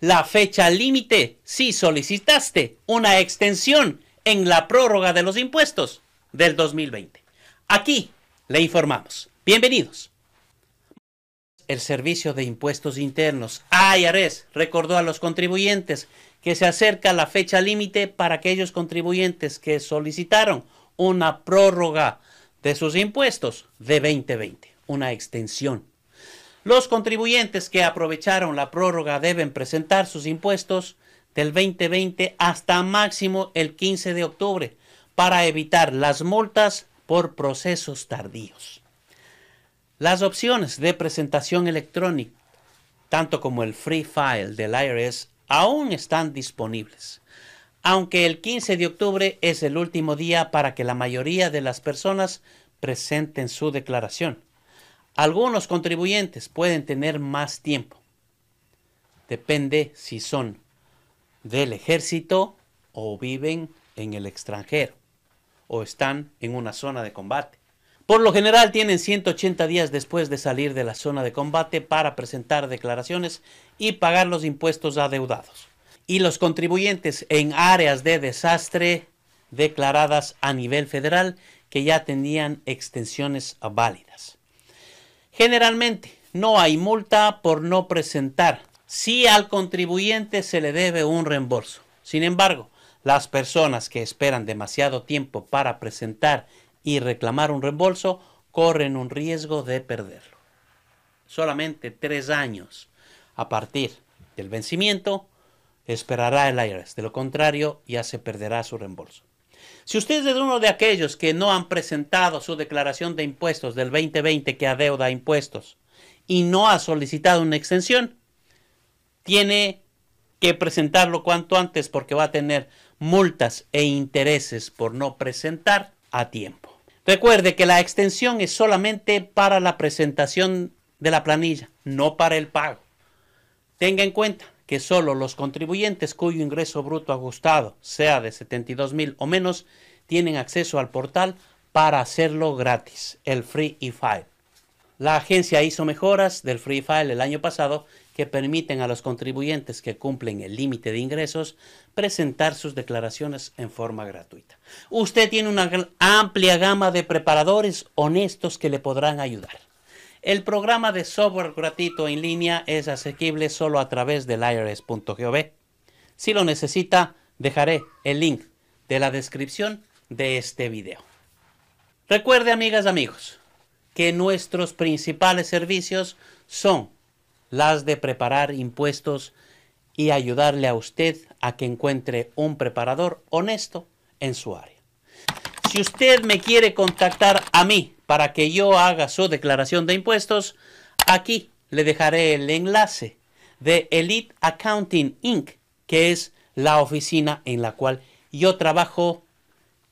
la fecha límite si solicitaste una extensión en la prórroga de los impuestos del 2020. Aquí le informamos. Bienvenidos. El Servicio de Impuestos Internos, IRS, recordó a los contribuyentes que se acerca la fecha límite para aquellos contribuyentes que solicitaron una prórroga de sus impuestos de 2020, una extensión. Los contribuyentes que aprovecharon la prórroga deben presentar sus impuestos del 2020 hasta máximo el 15 de octubre para evitar las multas por procesos tardíos. Las opciones de presentación electrónica, tanto como el Free File del IRS, aún están disponibles aunque el 15 de octubre es el último día para que la mayoría de las personas presenten su declaración. Algunos contribuyentes pueden tener más tiempo. Depende si son del ejército o viven en el extranjero o están en una zona de combate. Por lo general tienen 180 días después de salir de la zona de combate para presentar declaraciones y pagar los impuestos adeudados y los contribuyentes en áreas de desastre declaradas a nivel federal que ya tenían extensiones válidas. Generalmente no hay multa por no presentar si al contribuyente se le debe un reembolso. Sin embargo, las personas que esperan demasiado tiempo para presentar y reclamar un reembolso corren un riesgo de perderlo. Solamente tres años a partir del vencimiento esperará el IRS. De lo contrario, ya se perderá su reembolso. Si usted es uno de aquellos que no han presentado su declaración de impuestos del 2020 que adeuda impuestos y no ha solicitado una extensión, tiene que presentarlo cuanto antes porque va a tener multas e intereses por no presentar a tiempo. Recuerde que la extensión es solamente para la presentación de la planilla, no para el pago. Tenga en cuenta, que solo los contribuyentes cuyo ingreso bruto ajustado sea de 72 mil o menos tienen acceso al portal para hacerlo gratis, el Free e-File. La agencia hizo mejoras del Free File el año pasado que permiten a los contribuyentes que cumplen el límite de ingresos presentar sus declaraciones en forma gratuita. Usted tiene una amplia gama de preparadores honestos que le podrán ayudar. El programa de software gratuito en línea es asequible solo a través del irs.gov. Si lo necesita, dejaré el link de la descripción de este video. Recuerde, amigas, amigos, que nuestros principales servicios son las de preparar impuestos y ayudarle a usted a que encuentre un preparador honesto en su área. Si usted me quiere contactar a mí para que yo haga su declaración de impuestos, aquí le dejaré el enlace de Elite Accounting Inc., que es la oficina en la cual yo trabajo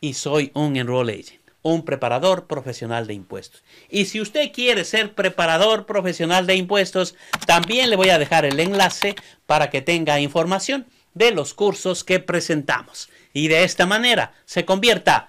y soy un enroll agent, un preparador profesional de impuestos. Y si usted quiere ser preparador profesional de impuestos, también le voy a dejar el enlace para que tenga información de los cursos que presentamos. Y de esta manera se convierta